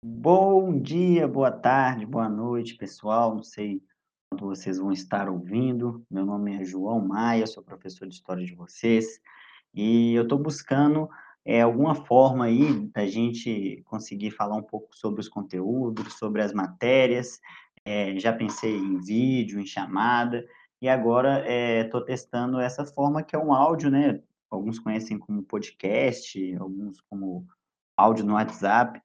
Bom dia, boa tarde, boa noite, pessoal. Não sei quando vocês vão estar ouvindo. Meu nome é João Maia, sou professor de história de vocês e eu estou buscando é, alguma forma aí da gente conseguir falar um pouco sobre os conteúdos, sobre as matérias. É, já pensei em vídeo, em chamada e agora estou testando essa forma que é um áudio, né? Alguns conhecem como podcast, alguns como áudio no WhatsApp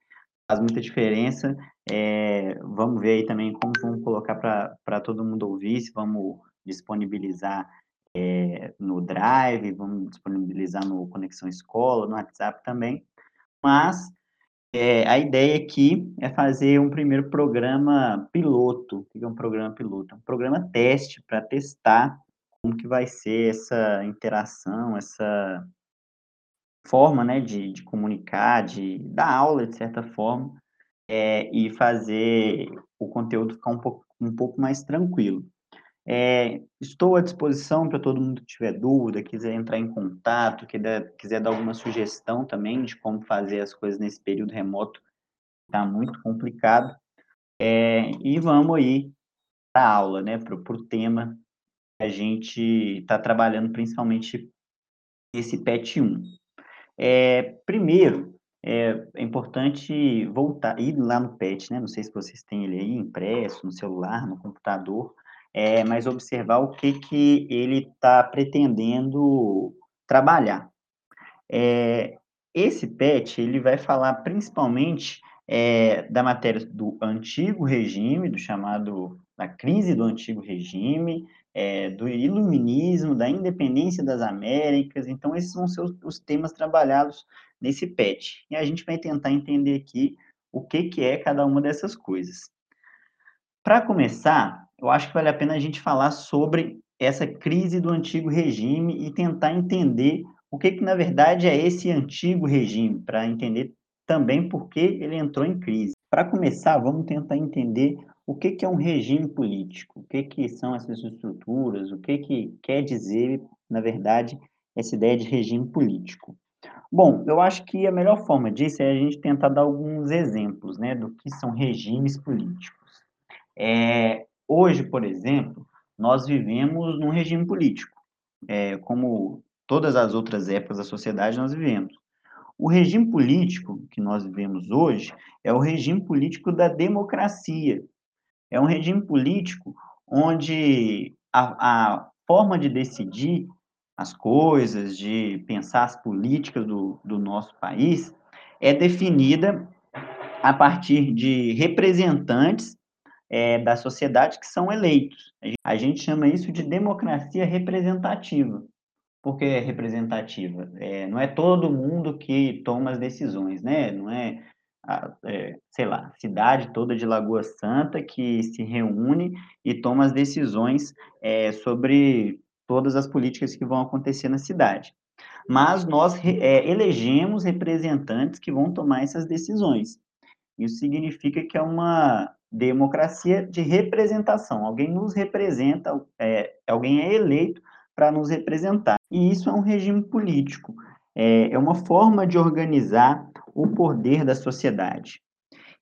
faz muita diferença. É, vamos ver aí também como vamos colocar para todo mundo ouvir, se vamos disponibilizar é, no Drive, vamos disponibilizar no Conexão Escola, no WhatsApp também. Mas é, a ideia aqui é fazer um primeiro programa piloto. O que é um programa piloto? É um programa teste para testar como que vai ser essa interação, essa forma, né, de, de comunicar, de dar aula, de certa forma, é, e fazer o conteúdo ficar um pouco, um pouco mais tranquilo. É, estou à disposição para todo mundo que tiver dúvida, quiser entrar em contato, quiser, quiser dar alguma sugestão também de como fazer as coisas nesse período remoto, está muito complicado. É, e vamos aí para a aula, né, para o tema que a gente está trabalhando principalmente esse PET 1. É, primeiro, é, é, importante voltar, ir lá no PET, né? Não sei se vocês têm ele aí impresso, no celular, no computador, é, mas observar o que, que ele está pretendendo trabalhar. É, esse PET, ele vai falar principalmente é, da matéria do antigo regime, do chamado, da crise do antigo regime, é, do iluminismo, da independência das Américas. Então, esses vão ser os, os, temas trabalhados nesse PET. E a gente vai tentar entender aqui o que, que é cada uma dessas coisas. Para começar, eu acho que vale a pena a gente falar sobre essa crise do antigo regime e tentar entender o que, que na verdade, é esse antigo regime, para entender também por que ele entrou em crise. Para começar, vamos tentar entender o que, que é um regime político, o que, que são essas estruturas, o que, que quer dizer, na verdade, essa ideia de regime político. Bom, eu acho que a melhor forma disso é a gente tentar dar alguns exemplos né, do que são regimes políticos. É, hoje, por exemplo, nós vivemos num regime político, é, como todas as outras épocas da sociedade nós vivemos. O regime político que nós vivemos hoje é o regime político da democracia, é um regime político onde a, a forma de decidir as coisas, de pensar as políticas do, do nosso país, é definida a partir de representantes é, da sociedade que são eleitos. A gente chama isso de democracia representativa. Por que é representativa? É, não é todo mundo que toma as decisões, né? Não é a, é, sei lá, cidade toda de Lagoa Santa que se reúne e toma as decisões é, sobre todas as políticas que vão acontecer na cidade. Mas nós é, elegemos representantes que vão tomar essas decisões. Isso significa que é uma democracia de representação. Alguém nos representa, é, alguém é eleito para nos representar. E isso é um regime político. É, é uma forma de organizar o poder da sociedade.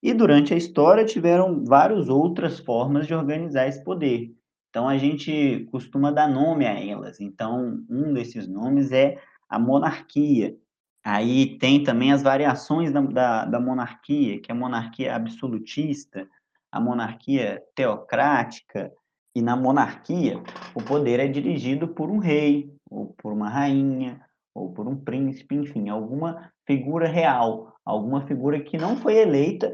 E durante a história tiveram várias outras formas de organizar esse poder. Então a gente costuma dar nome a elas. Então um desses nomes é a monarquia. Aí tem também as variações da, da, da monarquia, que é a monarquia absolutista, a monarquia teocrática, e na monarquia o poder é dirigido por um rei, ou por uma rainha, ou por um príncipe, enfim, alguma figura real, alguma figura que não foi eleita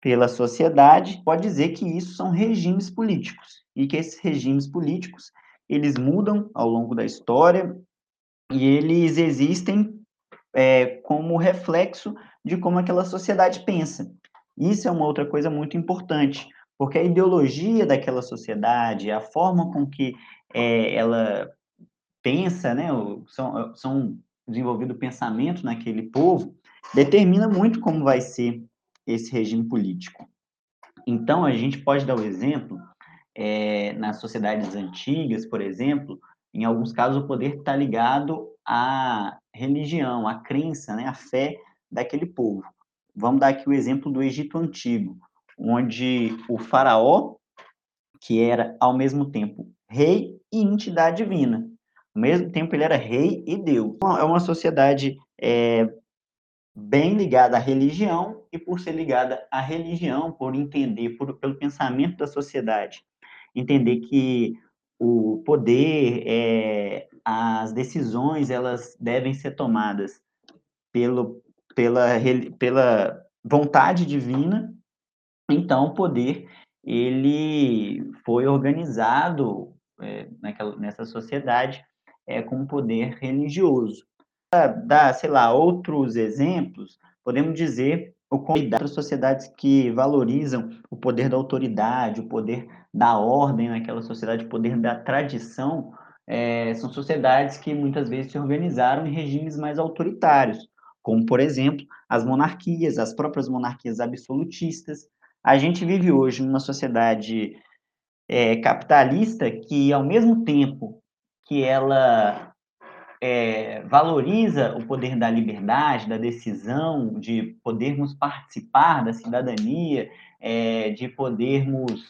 pela sociedade, pode dizer que isso são regimes políticos e que esses regimes políticos eles mudam ao longo da história e eles existem é, como reflexo de como aquela sociedade pensa. Isso é uma outra coisa muito importante, porque a ideologia daquela sociedade, a forma com que é, ela pensa, né, são, são desenvolvidos pensamentos naquele povo, determina muito como vai ser esse regime político. Então, a gente pode dar o exemplo, é, nas sociedades antigas, por exemplo, em alguns casos o poder está ligado à religião, à crença, né, à fé daquele povo. vamos dar aqui o exemplo do Egito Antigo, onde o faraó, que era ao mesmo tempo rei e entidade divina, ao mesmo tempo ele era rei e Deus. É uma sociedade é, bem ligada à religião e por ser ligada à religião, por entender, por, pelo pensamento da sociedade, entender que o poder, é, as decisões, elas devem ser tomadas pelo, pela, pela vontade divina, então o poder ele foi organizado é, naquela, nessa sociedade é, com poder religioso. Para dar, sei lá, outros exemplos, podemos dizer o das sociedades que valorizam o poder da autoridade, o poder da ordem naquela sociedade, o poder da tradição, é, são sociedades que muitas vezes se organizaram em regimes mais autoritários, como, por exemplo, as monarquias, as próprias monarquias absolutistas. A gente vive hoje numa sociedade é, capitalista que, ao mesmo tempo que ela é, valoriza o poder da liberdade, da decisão, de podermos participar da cidadania, é, de podermos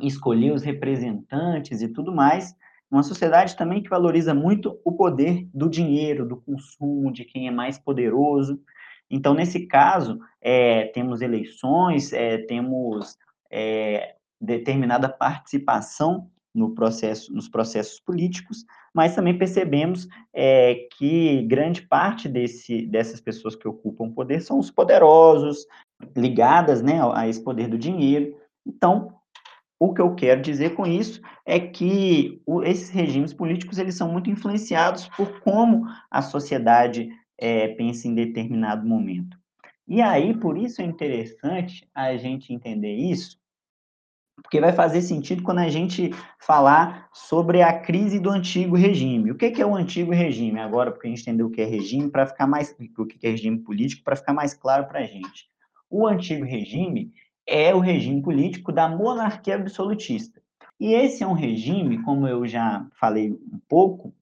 escolher os representantes e tudo mais, uma sociedade também que valoriza muito o poder do dinheiro, do consumo, de quem é mais poderoso. Então, nesse caso, é, temos eleições, é, temos é, determinada participação no processo, nos processos políticos, mas também percebemos é, que grande parte desse, dessas pessoas que ocupam poder são os poderosos, ligadas né, a esse poder do dinheiro. Então, o que eu quero dizer com isso é que o, esses regimes políticos eles são muito influenciados por como a sociedade é, pensa em determinado momento. E aí, por isso é interessante a gente entender isso, porque vai fazer sentido quando a gente falar sobre a crise do antigo regime. O que é o antigo regime? Agora, porque a gente entendeu o que é regime, para ficar mais o que é regime político, para ficar mais claro para a gente. O antigo regime é o regime político da monarquia absolutista. E esse é um regime, como eu já falei um pouco,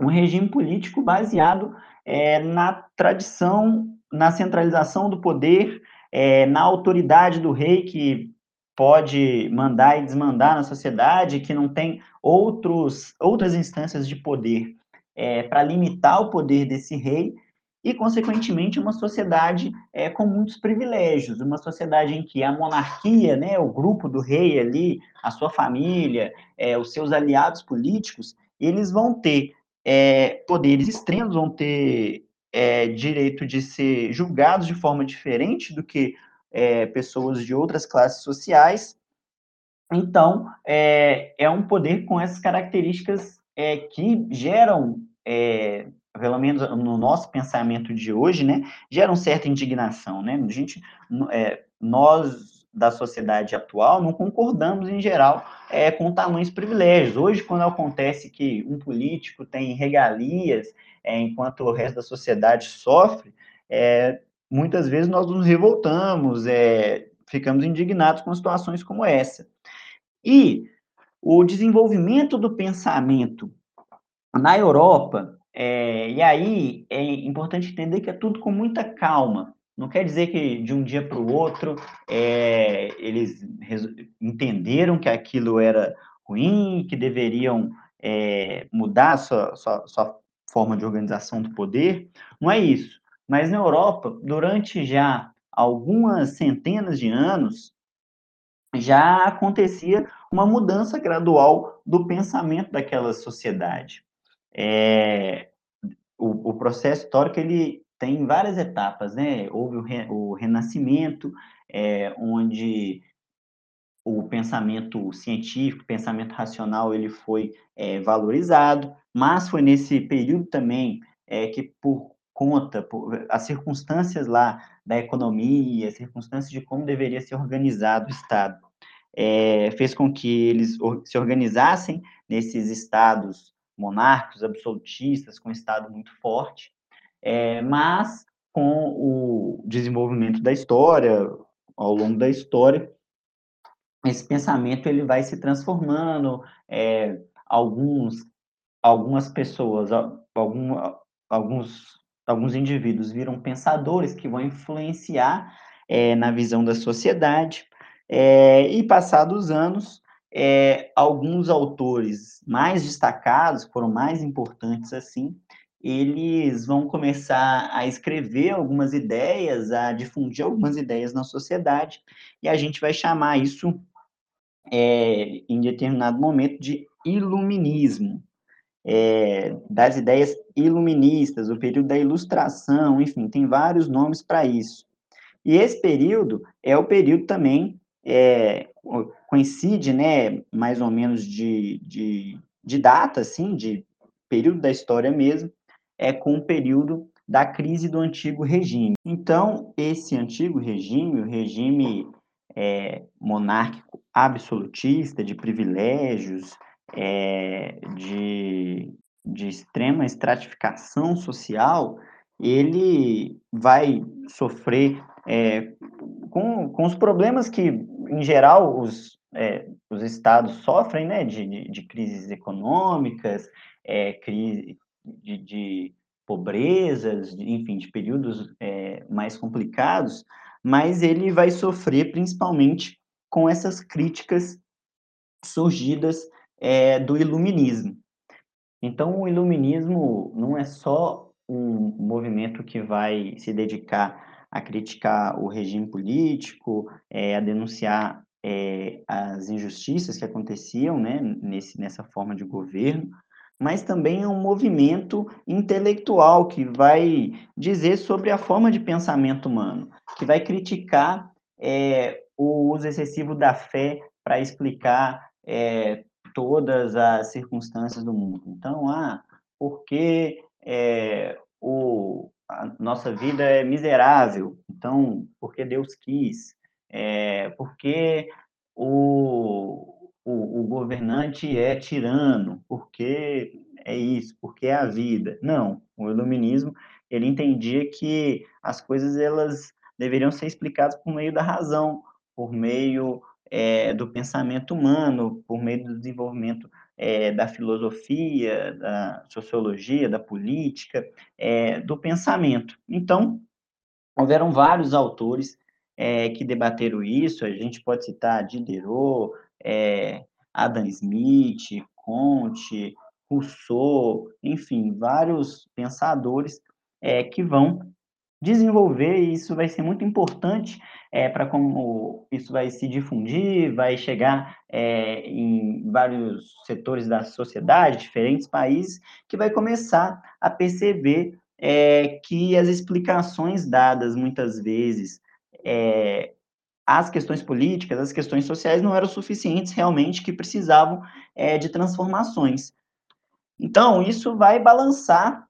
um regime político baseado é, na tradição, na centralização do poder, é, na autoridade do rei que pode mandar e desmandar na sociedade, que não tem outros, outras instâncias de poder é, para limitar o poder desse rei, e, consequentemente, uma sociedade é, com muitos privilégios, uma sociedade em que a monarquia, né, o grupo do rei ali, a sua família, é, os seus aliados políticos, eles vão ter é, poderes extremos, vão ter é, direito de ser julgados de forma diferente do que é, pessoas de outras classes sociais. Então, é, é um poder com essas características que geram pelo menos no nosso pensamento de hoje, né, gera uma certa indignação, né? A gente, é, nós da sociedade atual não concordamos em geral é, com tamanhos privilégios. Hoje, quando acontece que um político tem regalias é, enquanto o resto da sociedade sofre, é, muitas vezes nós nos revoltamos, é, ficamos indignados com situações como essa. E o desenvolvimento do pensamento na Europa é, e aí é importante entender que é tudo com muita calma. Não quer dizer que de um dia para o outro é, eles entenderam que aquilo era ruim, que deveriam é, mudar sua, sua, sua forma de organização do poder. Não é isso. Mas na Europa, durante já algumas centenas de anos, já acontecia uma mudança gradual do pensamento daquela sociedade. É, o, o, processo histórico ele tem várias etapas, né? Houve o, re, o renascimento, é, onde o pensamento científico, o pensamento racional, ele foi é, valorizado, mas foi nesse período também é, que, por conta, as circunstâncias lá da economia, as circunstâncias de como deveria ser organizado o Estado, é, fez com que eles se organizassem nesses estados monárquicos, absolutistas, com um Estado muito forte, é, mas com o desenvolvimento da história, ao longo da história, esse pensamento ele vai se transformando, é, alguns, algumas pessoas, algum, alguns alguns indivíduos viram pensadores que vão influenciar é, na visão da sociedade, é, e passados os anos, é, alguns autores mais destacados, foram mais importantes assim, eles vão começar a escrever algumas ideias, a difundir algumas ideias na sociedade, e a gente vai chamar isso, é, em determinado momento, de iluminismo. É, das ideias iluministas, o período da ilustração, enfim, tem vários nomes para isso. E esse período é o período também, é, coincide, né, mais ou menos de, de, de data, assim, de período da história mesmo, é com o período da crise do antigo regime. Então, esse antigo regime, o regime é, monárquico absolutista, de privilégios, é, de, de extrema estratificação social, ele vai sofrer é, com, com os problemas que, em geral, os, é, os estados sofrem, né, de, de, de crises econômicas, é, crise, de, de pobrezas, de, enfim, de períodos é, mais complicados, mas ele vai sofrer principalmente com essas críticas surgidas é, do iluminismo. Então, o iluminismo não é só um movimento que vai se dedicar a criticar o regime político, é, a denunciar é, as injustiças que aconteciam né, nesse, nessa forma de governo, mas também é um movimento intelectual que vai dizer sobre a forma de pensamento humano, que vai criticar é, o uso excessivo da fé para explicar é, todas as circunstâncias do mundo. Então, ah, porque é, o, a nossa vida é miserável, então, porque Deus quis, é, porque o, o, o governante é tirano, porque é isso, porque é a vida. Não, o iluminismo, ele entendia que as coisas elas deveriam ser explicadas por meio da razão, por meio é, do pensamento humano, por meio do desenvolvimento é, da filosofia, da sociologia, da política, é, do pensamento. Então, houveram vários autores que debateram isso, a gente pode citar Diderot, Adam Smith, Comte, Rousseau, enfim, vários pensadores que vão desenvolver, e isso vai ser muito importante é, para como isso vai se difundir, vai chegar é, em vários setores da sociedade, diferentes países, que vai começar a perceber é, que as explicações dadas muitas vezes as questões políticas, as questões sociais não eram suficientes realmente, que precisavam de transformações. Então, isso vai balançar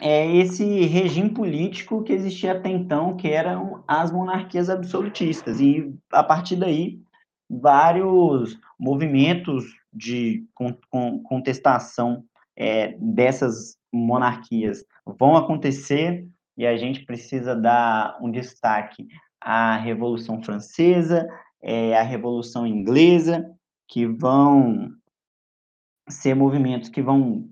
é, esse regime político que existia até então, que eram as monarquias absolutistas. E, a partir daí, vários movimentos de contestação é, dessas monarquias vão acontecer, e a gente precisa dar um destaque a Revolução Francesa, é, a Revolução Inglesa, que vão ser movimentos que vão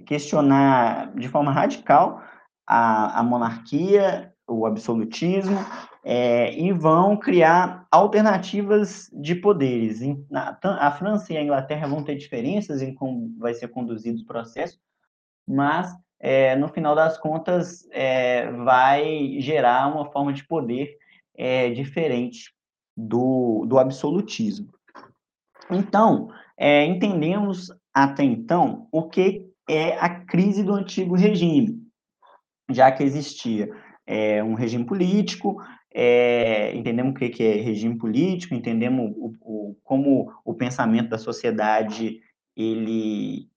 questionar de forma radical a, a monarquia, o absolutismo, é, e vão criar alternativas de poderes. A França e a Inglaterra vão ter diferenças em como vai ser conduzido o processo, mas é, no final das contas é, vai gerar uma forma de poder é, diferente do, do absolutismo. Então, é, entendemos até então o que é a crise do antigo regime, já que existia é, um regime político, é, entendemos o que, é regime político, entendemos o, o, como o pensamento da sociedade ele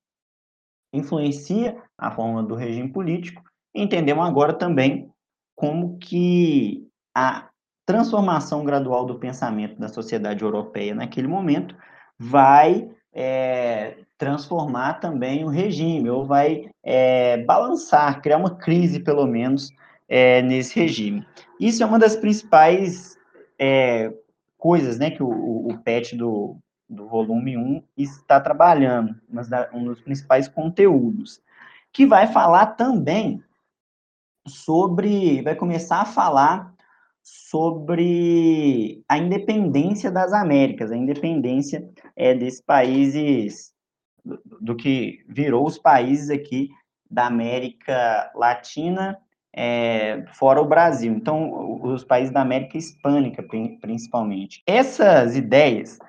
influencia a forma do regime político, entendemos agora também como que a transformação gradual do pensamento da sociedade europeia naquele momento vai é, transformar também o regime, ou vai é, balançar, criar uma crise, pelo menos, é, nesse regime. Isso é uma das principais é, coisas né, que o, o, PET do, do volume 1 está trabalhando, mas um dos principais conteúdos, que vai falar também sobre, vai começar a falar sobre a independência das Américas, a independência é, desses países, do, que virou os países aqui da América Latina, é, fora o Brasil. Então, os países da América Hispânica, principalmente. Essas ideias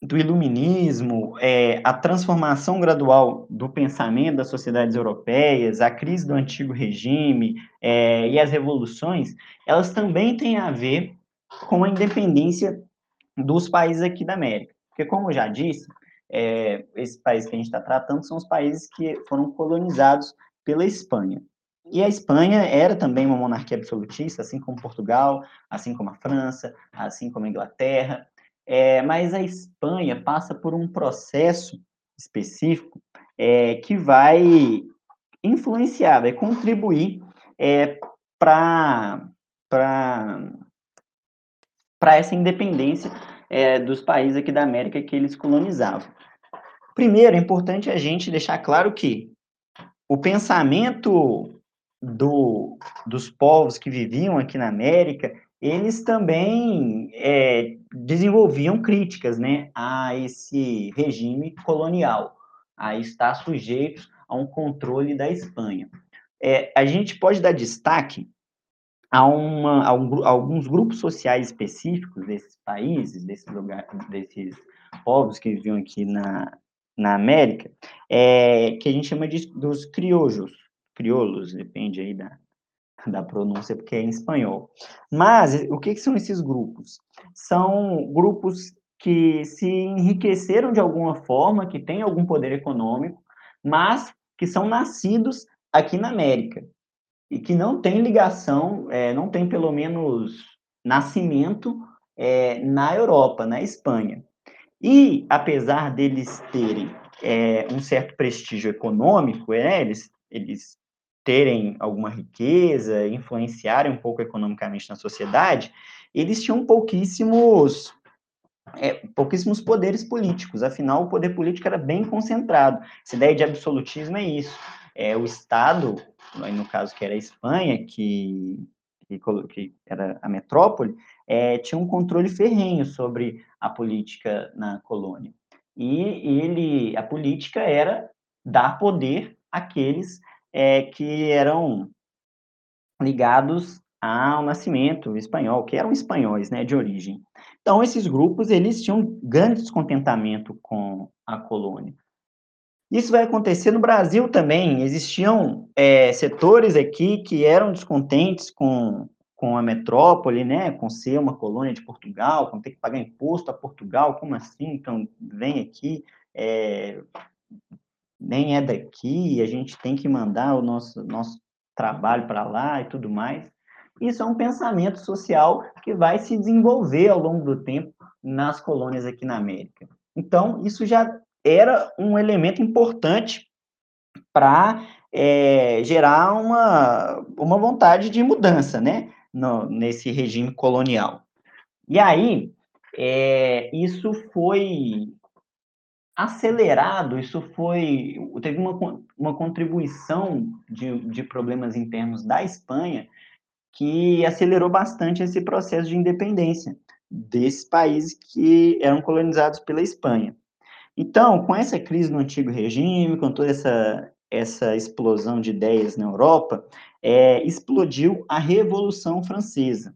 do iluminismo, é, a transformação gradual do pensamento das sociedades europeias, a crise do antigo regime é, e as revoluções, elas também têm a ver com a independência dos países aqui da América. Porque, como eu já disse, é, esses países que a gente está tratando são os países que foram colonizados pela Espanha. E a Espanha era também uma monarquia absolutista, assim como Portugal, assim como a França, assim como a Inglaterra. É, mas a Espanha passa por um processo específico é, que vai influenciar, vai contribuir é, para essa independência é, dos países aqui da América que eles colonizavam. Primeiro, é importante a gente deixar claro que o pensamento do, dos povos que viviam aqui na América eles também é, desenvolviam críticas né, a esse regime colonial, a estar sujeitos a um controle da Espanha. É, a gente pode dar destaque a, uma, um, alguns grupos sociais específicos desses países, desses, lugares, desses povos que viviam aqui na, na América, é, que a gente chama de, dos criojos, crioulos, depende aí da, da pronúncia, porque é em espanhol. Mas o que, que são esses grupos? São grupos que se enriqueceram de alguma forma, que têm algum poder econômico, mas que são nascidos aqui na América e que não têm ligação, é, não tem pelo menos nascimento é, na Europa, na Espanha. E apesar deles terem é, um certo prestígio econômico, é, eles, eles terem alguma riqueza, influenciarem um pouco economicamente na sociedade, eles tinham pouquíssimos é, pouquíssimos poderes políticos, afinal, o poder político era bem concentrado. Essa ideia de absolutismo é isso. É, o Estado, no caso que era a Espanha, que, que, que era a metrópole, é, tinha um controle ferrenho sobre a política na colônia. E ele, a política era dar poder àqueles é, que eram ligados ao nascimento espanhol, que eram espanhóis, né, de origem. Então, esses grupos, eles tinham grande descontentamento com a colônia. Isso vai acontecer no Brasil também. Existiam é, setores aqui que eram descontentes com, com a metrópole, né, com ser uma colônia de Portugal, com ter que pagar imposto a Portugal, como assim? Então, vem aqui, é, nem é daqui, a gente tem que mandar o nosso, nosso trabalho para lá e tudo mais. Isso é um pensamento social que vai se desenvolver ao longo do tempo nas colônias aqui na América. Então, isso já era um elemento importante para é, gerar uma, uma vontade de mudança, né, no, nesse regime colonial. E aí, é, isso foi acelerado, isso foi, teve uma, uma contribuição de, de problemas internos da Espanha que acelerou bastante esse processo de independência desses países que eram colonizados pela Espanha. Então, com essa crise no antigo regime, com toda essa, essa explosão de ideias na Europa, é, explodiu a Revolução Francesa.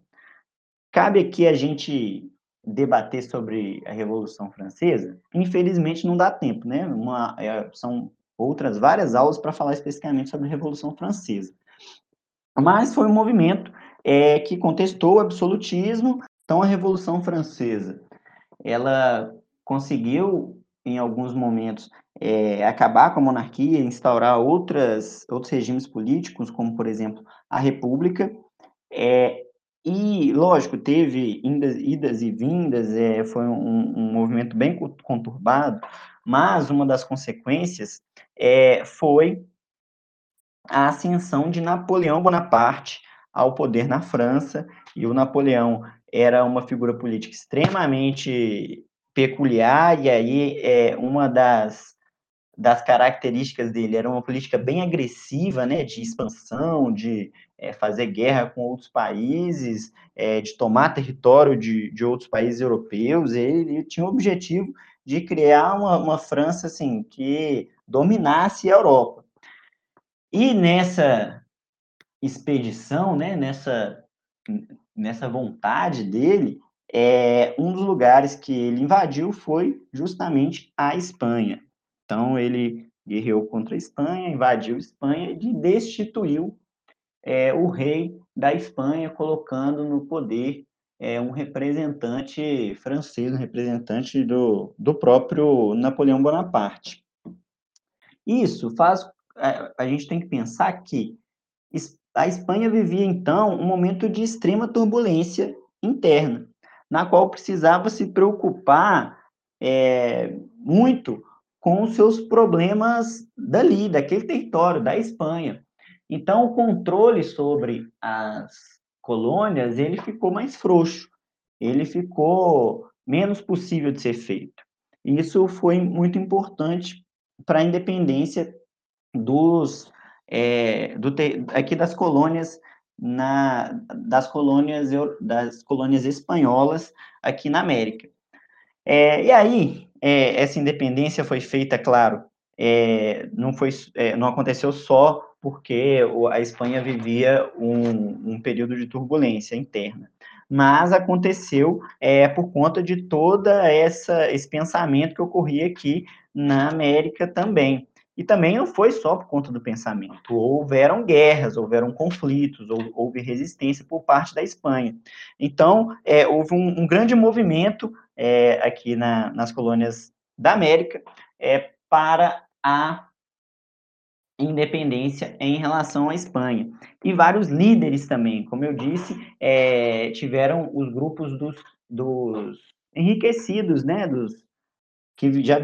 Cabe aqui a gente debater sobre a Revolução Francesa, infelizmente não dá tempo, né? Uma, é, são outras várias aulas para falar especificamente sobre a Revolução Francesa. Mas foi um movimento é, que contestou o absolutismo. Então, a Revolução Francesa, ela conseguiu, em alguns momentos, é, acabar com a monarquia, instaurar outras, outros regimes políticos, como, por exemplo, a República. É, e, lógico, teve indas, idas e vindas, é, foi um, um, movimento bem conturbado, mas uma das consequências é, foi a ascensão de Napoleão Bonaparte ao poder na França, e o Napoleão era uma figura política extremamente peculiar, e aí é uma das das características dele era uma política bem agressiva, né, de expansão, de é, fazer guerra com outros países, é, de tomar território de, de outros países europeus. Ele, ele tinha o objetivo de criar uma, uma França assim que dominasse a Europa. E nessa expedição, né, nessa, nessa vontade dele, é, um dos lugares que ele invadiu foi justamente a Espanha. Então, ele guerreou contra a Espanha, invadiu a Espanha e destituiu é, o rei da Espanha, colocando no poder é, um representante francês, um representante do, do próprio Napoleão Bonaparte. Isso faz. A, a gente tem que pensar que a Espanha vivia, então, um momento de extrema turbulência interna, na qual precisava se preocupar é, muito com os seus problemas dali, daquele território, da Espanha. Então, o controle sobre as colônias, ele ficou mais frouxo, ele ficou menos possível de ser feito. Isso foi muito importante para a independência dos é, do, aqui das colônias na, das colônias das colônias espanholas aqui na América. É, e aí é, essa independência foi feita, claro, é, não foi é, não aconteceu só porque a Espanha vivia um, um período de turbulência interna mas aconteceu é, por conta de toda essa esse pensamento que ocorria aqui na América também. E também não foi só por conta do pensamento. Houveram guerras, houveram conflitos, houve resistência por parte da Espanha. Então, é, houve um, um, grande movimento é, aqui na, nas colônias da América é, para a independência em relação à Espanha. E vários líderes também, como eu disse, é, tiveram os grupos dos, dos enriquecidos, né, dos que já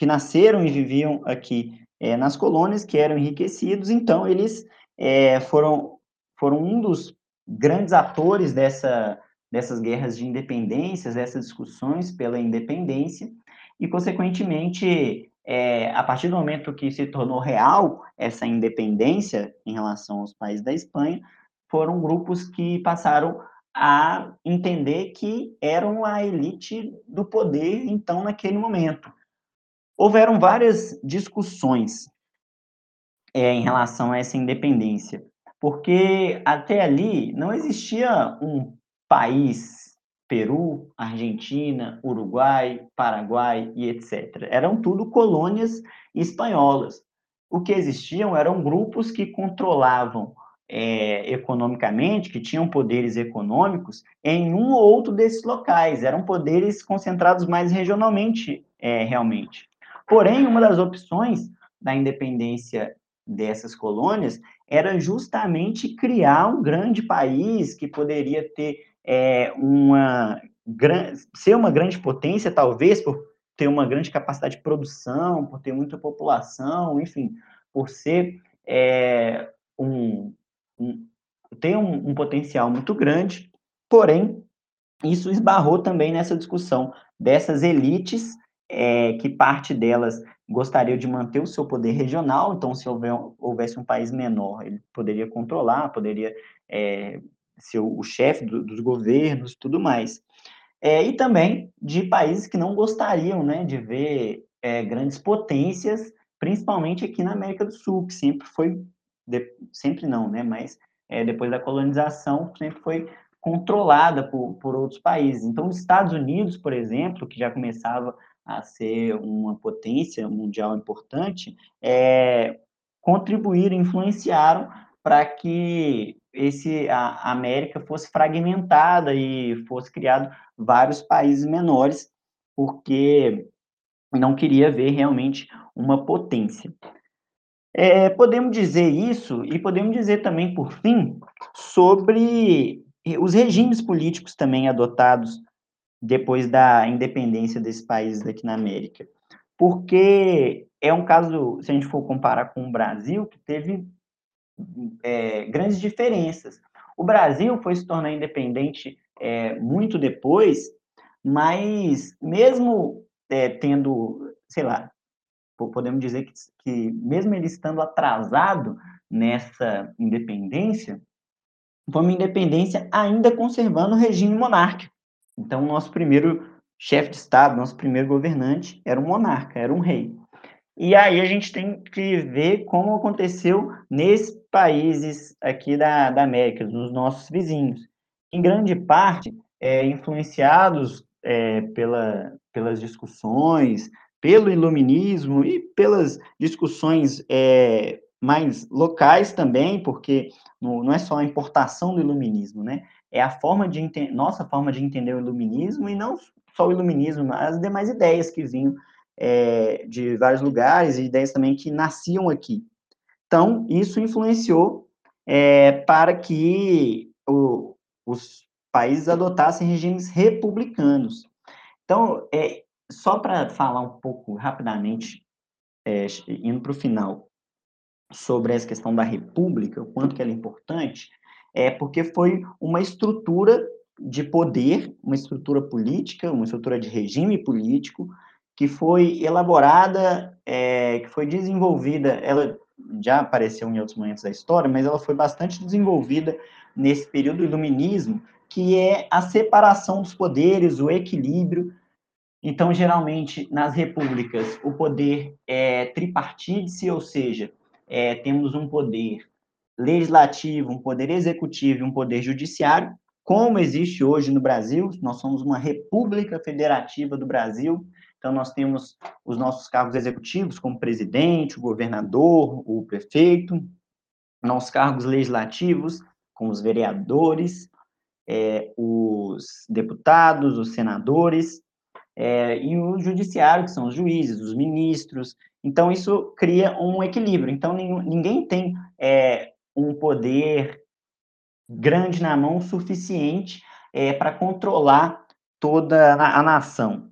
que nasceram e viviam aqui é, nas colônias, que eram enriquecidos, então eles é, foram, foram um dos grandes atores dessa, dessas guerras de independências, dessas discussões pela independência, e, consequentemente, é, a partir do momento que se tornou real essa independência em relação aos países da Espanha, foram grupos que passaram a entender que eram a elite do poder, então, naquele momento houveram várias discussões é, em relação a essa independência, porque até ali não existia um país, Peru, Argentina, Uruguai, Paraguai e etc. Eram tudo colônias espanholas. O que existiam eram grupos que controlavam é, economicamente, que tinham poderes econômicos em um ou outro desses locais. Eram poderes concentrados mais regionalmente, é, realmente. Porém, uma das opções da independência dessas colônias era justamente criar um grande país que poderia ter é, uma ser uma grande potência, talvez por ter uma grande capacidade de produção, por ter muita população, enfim, por ser é, um, um, ter um, um potencial muito grande. Porém, isso esbarrou também nessa discussão dessas elites é, que parte delas gostaria de manter o seu poder regional, então, se houver, houvesse um país menor, ele poderia controlar, poderia é, ser o, o chefe do, dos governos tudo mais. É, e também de países que não gostariam né, de ver é, grandes potências, principalmente aqui na América do Sul, que sempre foi, de, sempre não, né, mas é, depois da colonização, sempre foi controlada por, por outros países. Então, os Estados Unidos, por exemplo, que já começava a ser uma potência mundial importante, é, contribuíram, influenciaram para que esse a América fosse fragmentada e fosse criado vários países menores, porque não queria ver realmente uma potência. É, podemos dizer isso e podemos dizer também, por fim, sobre os regimes políticos também adotados depois da independência desses países aqui na América. Porque é um caso, se a gente for comparar com o Brasil, que teve é, grandes diferenças. O Brasil foi se tornar independente é, muito depois, mas mesmo é, tendo, sei lá, podemos dizer que, que mesmo ele estando atrasado nessa independência, foi uma independência ainda conservando o regime monárquico. Então, nosso primeiro chefe de Estado, nosso primeiro governante, era um monarca, era um rei. E aí a gente tem que ver como aconteceu nesses países aqui da, da América, nos nossos vizinhos. Em grande parte, é, influenciados é, pela, pelas discussões, pelo iluminismo e pelas discussões é, mais locais também, porque não, não é só a importação do iluminismo, né? É a forma de nossa forma de entender o iluminismo e não só o iluminismo, mas as demais ideias que vinham é, de vários lugares e ideias também que nasciam aqui. Então, isso influenciou é, para que o, os países adotassem regimes republicanos. Então, é, só para falar um pouco rapidamente, é, indo para o final, sobre essa questão da república, o quanto que ela é importante, é porque foi uma estrutura de poder, uma estrutura política, uma estrutura de regime político, que foi elaborada, é, que foi desenvolvida, ela já apareceu em outros momentos da história, mas ela foi bastante desenvolvida nesse período do iluminismo, que é a separação dos poderes, o equilíbrio. Então, geralmente, nas repúblicas, o poder é tripartídice, ou seja, é, temos um poder legislativo, um poder executivo e um poder judiciário, como existe hoje no Brasil. Nós somos uma república federativa do Brasil, então nós temos os nossos cargos executivos, como presidente, o governador, o prefeito, nossos cargos legislativos, como os vereadores, é, os deputados, os senadores, é, e o judiciário, que são os juízes, os ministros. Então, isso cria um equilíbrio. Então, ninguém tem é, um poder grande na mão suficiente é, para controlar toda a, a nação.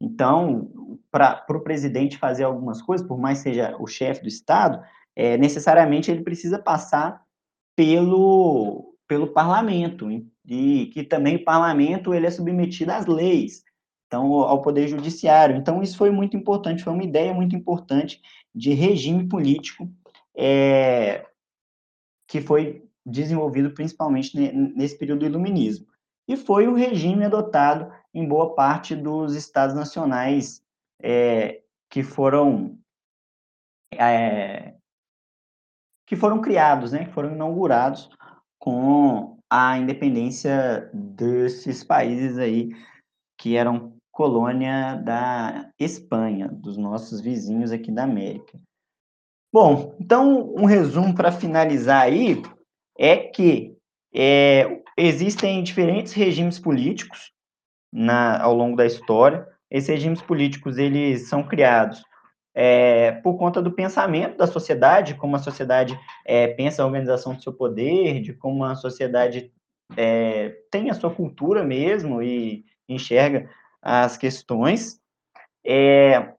Então, para o presidente fazer algumas coisas, por mais seja o chefe do Estado, é, necessariamente ele precisa passar pelo, pelo parlamento, e que também o parlamento ele é submetido às leis então, ao Poder Judiciário. Então, isso foi muito importante, foi uma ideia muito importante de regime político é, que foi desenvolvido principalmente nesse período do iluminismo. E foi o regime adotado em boa parte dos estados nacionais é, que foram é, que foram criados, né, que foram inaugurados com a independência desses países aí que eram colônia da Espanha, dos nossos vizinhos aqui da América. Bom, então, um resumo para finalizar aí é que é, existem diferentes regimes políticos na, ao longo da história. Esses regimes políticos eles são criados é, por conta do pensamento da sociedade, como a sociedade é, pensa a organização do seu poder, de como a sociedade é, tem a sua cultura mesmo e enxerga as questões. É,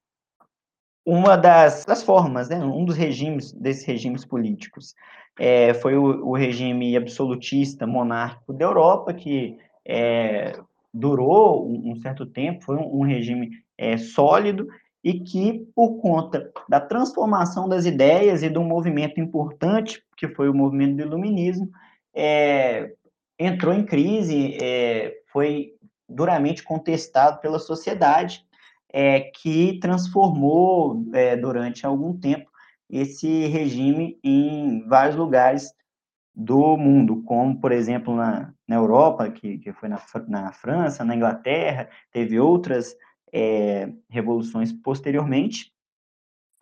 uma das, das, formas, né, um dos regimes, desses regimes políticos, é, foi o, o, regime absolutista monárquico da Europa, que é, durou um, um, certo tempo, foi um, um regime é, sólido, e que, por conta da transformação das ideias e de um movimento importante, que foi o movimento do iluminismo, é, entrou em crise, é, foi duramente contestado pela sociedade, é, que transformou é, durante algum tempo esse regime em vários lugares do mundo, como, por exemplo, na, na Europa, que, que foi na, na França, na Inglaterra, teve outras é, revoluções posteriormente,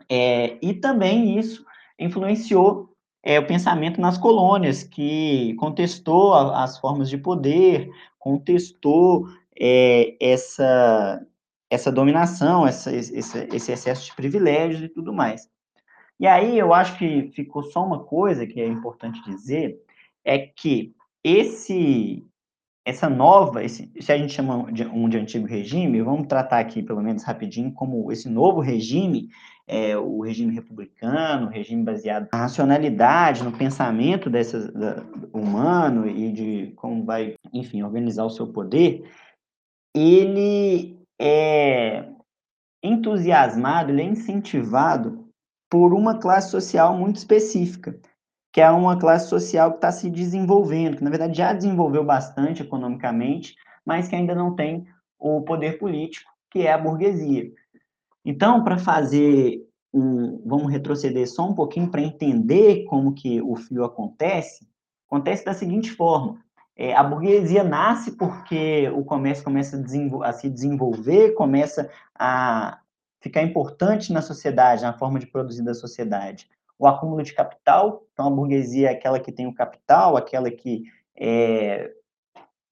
é, e também isso influenciou é, o pensamento nas colônias, que contestou a, as formas de poder, contestou é, essa, essa dominação, essa, esse, esse excesso de privilégios e tudo mais. E aí eu acho que ficou só uma coisa que é importante dizer, é que esse essa nova, esse, se a gente chama de, um de antigo regime, vamos tratar aqui pelo menos rapidinho como esse novo regime, é, o regime republicano, o regime baseado na racionalidade, no pensamento dessas, da, humano e de como vai, enfim, organizar o seu poder, ele é, entusiasmado, ele é incentivado por uma classe social muito específica, que é uma classe social que está se desenvolvendo, que na verdade já desenvolveu bastante economicamente, mas que ainda não tem o poder político, que é a burguesia. Então, para fazer um, vamos retroceder só um pouquinho para entender como que o fio acontece, acontece da seguinte forma: é, a burguesia nasce porque o comércio começa a, a, se desenvolver, começa a ficar importante na sociedade, na forma de produzir da sociedade. O acúmulo de capital, então a burguesia é aquela que tem o capital, aquela que é,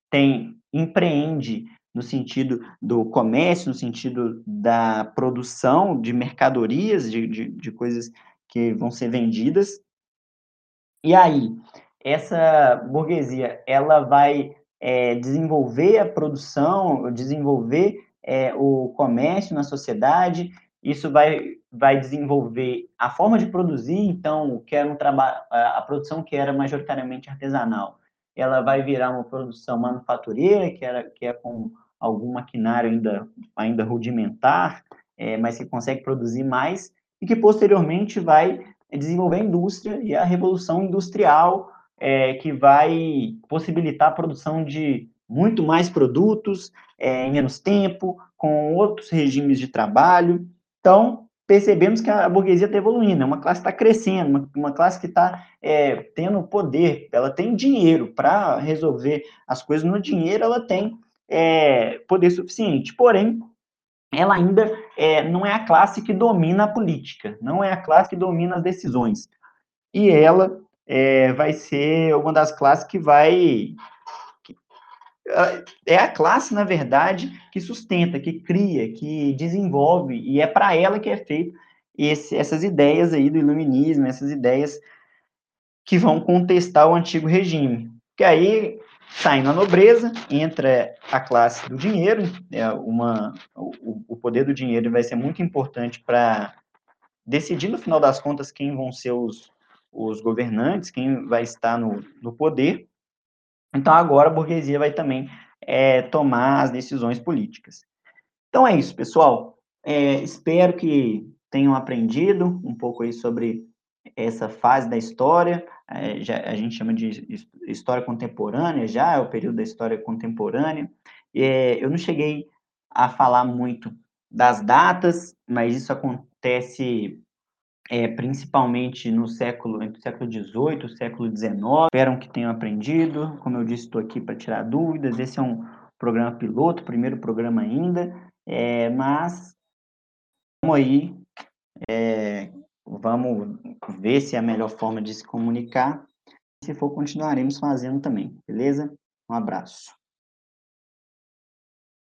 tem empreende no sentido do comércio, no sentido da produção de mercadorias, de, de, de coisas que vão ser vendidas. E aí, essa burguesia, ela vai é, desenvolver a produção, desenvolver é, o comércio na sociedade, isso vai, vai desenvolver a forma de produzir, então, que era um a produção que era majoritariamente artesanal, ela vai virar uma produção manufatureira, que, era, que é com algum maquinário ainda, ainda rudimentar, é, mas que consegue produzir mais, e que posteriormente vai desenvolver a indústria e a revolução industrial, é, que vai possibilitar a produção de muito mais produtos é, em menos tempo, com outros regimes de trabalho. Então, percebemos que a burguesia está evoluindo, é uma classe que está crescendo, uma, uma, classe que está é, tendo poder, ela tem dinheiro para resolver as coisas no dinheiro, ela tem é, poder suficiente. Porém, ela ainda é, não é a classe que domina a política, não é a classe que domina as decisões. E ela é, vai ser uma das classes que vai. É a classe, na verdade, que sustenta, que cria, que desenvolve, e é para ela que é feito esse, essas ideias aí do iluminismo, essas ideias que vão contestar o antigo regime. Que aí Saindo a nobreza, entra a classe do dinheiro, é uma, o, o poder do dinheiro vai ser muito importante para decidir, no final das contas, quem vão ser os, os governantes, quem vai estar no, no poder. Então, agora a burguesia vai também é, tomar as decisões políticas. Então, é isso, pessoal. É, espero que tenham aprendido um pouco aí sobre essa fase da história, é, já, a gente chama de história contemporânea, já é o período da história contemporânea. É, eu não cheguei a falar muito das datas, mas isso acontece é, principalmente no século, entre o século XVIII e o século XIX. Espero que tenham aprendido. Como eu disse, estou aqui para tirar dúvidas. Esse é um programa piloto, primeiro programa ainda, é, mas vamos aí é, Vamos ver se é a melhor forma de se comunicar. Se for, continuaremos fazendo também, beleza? Um abraço.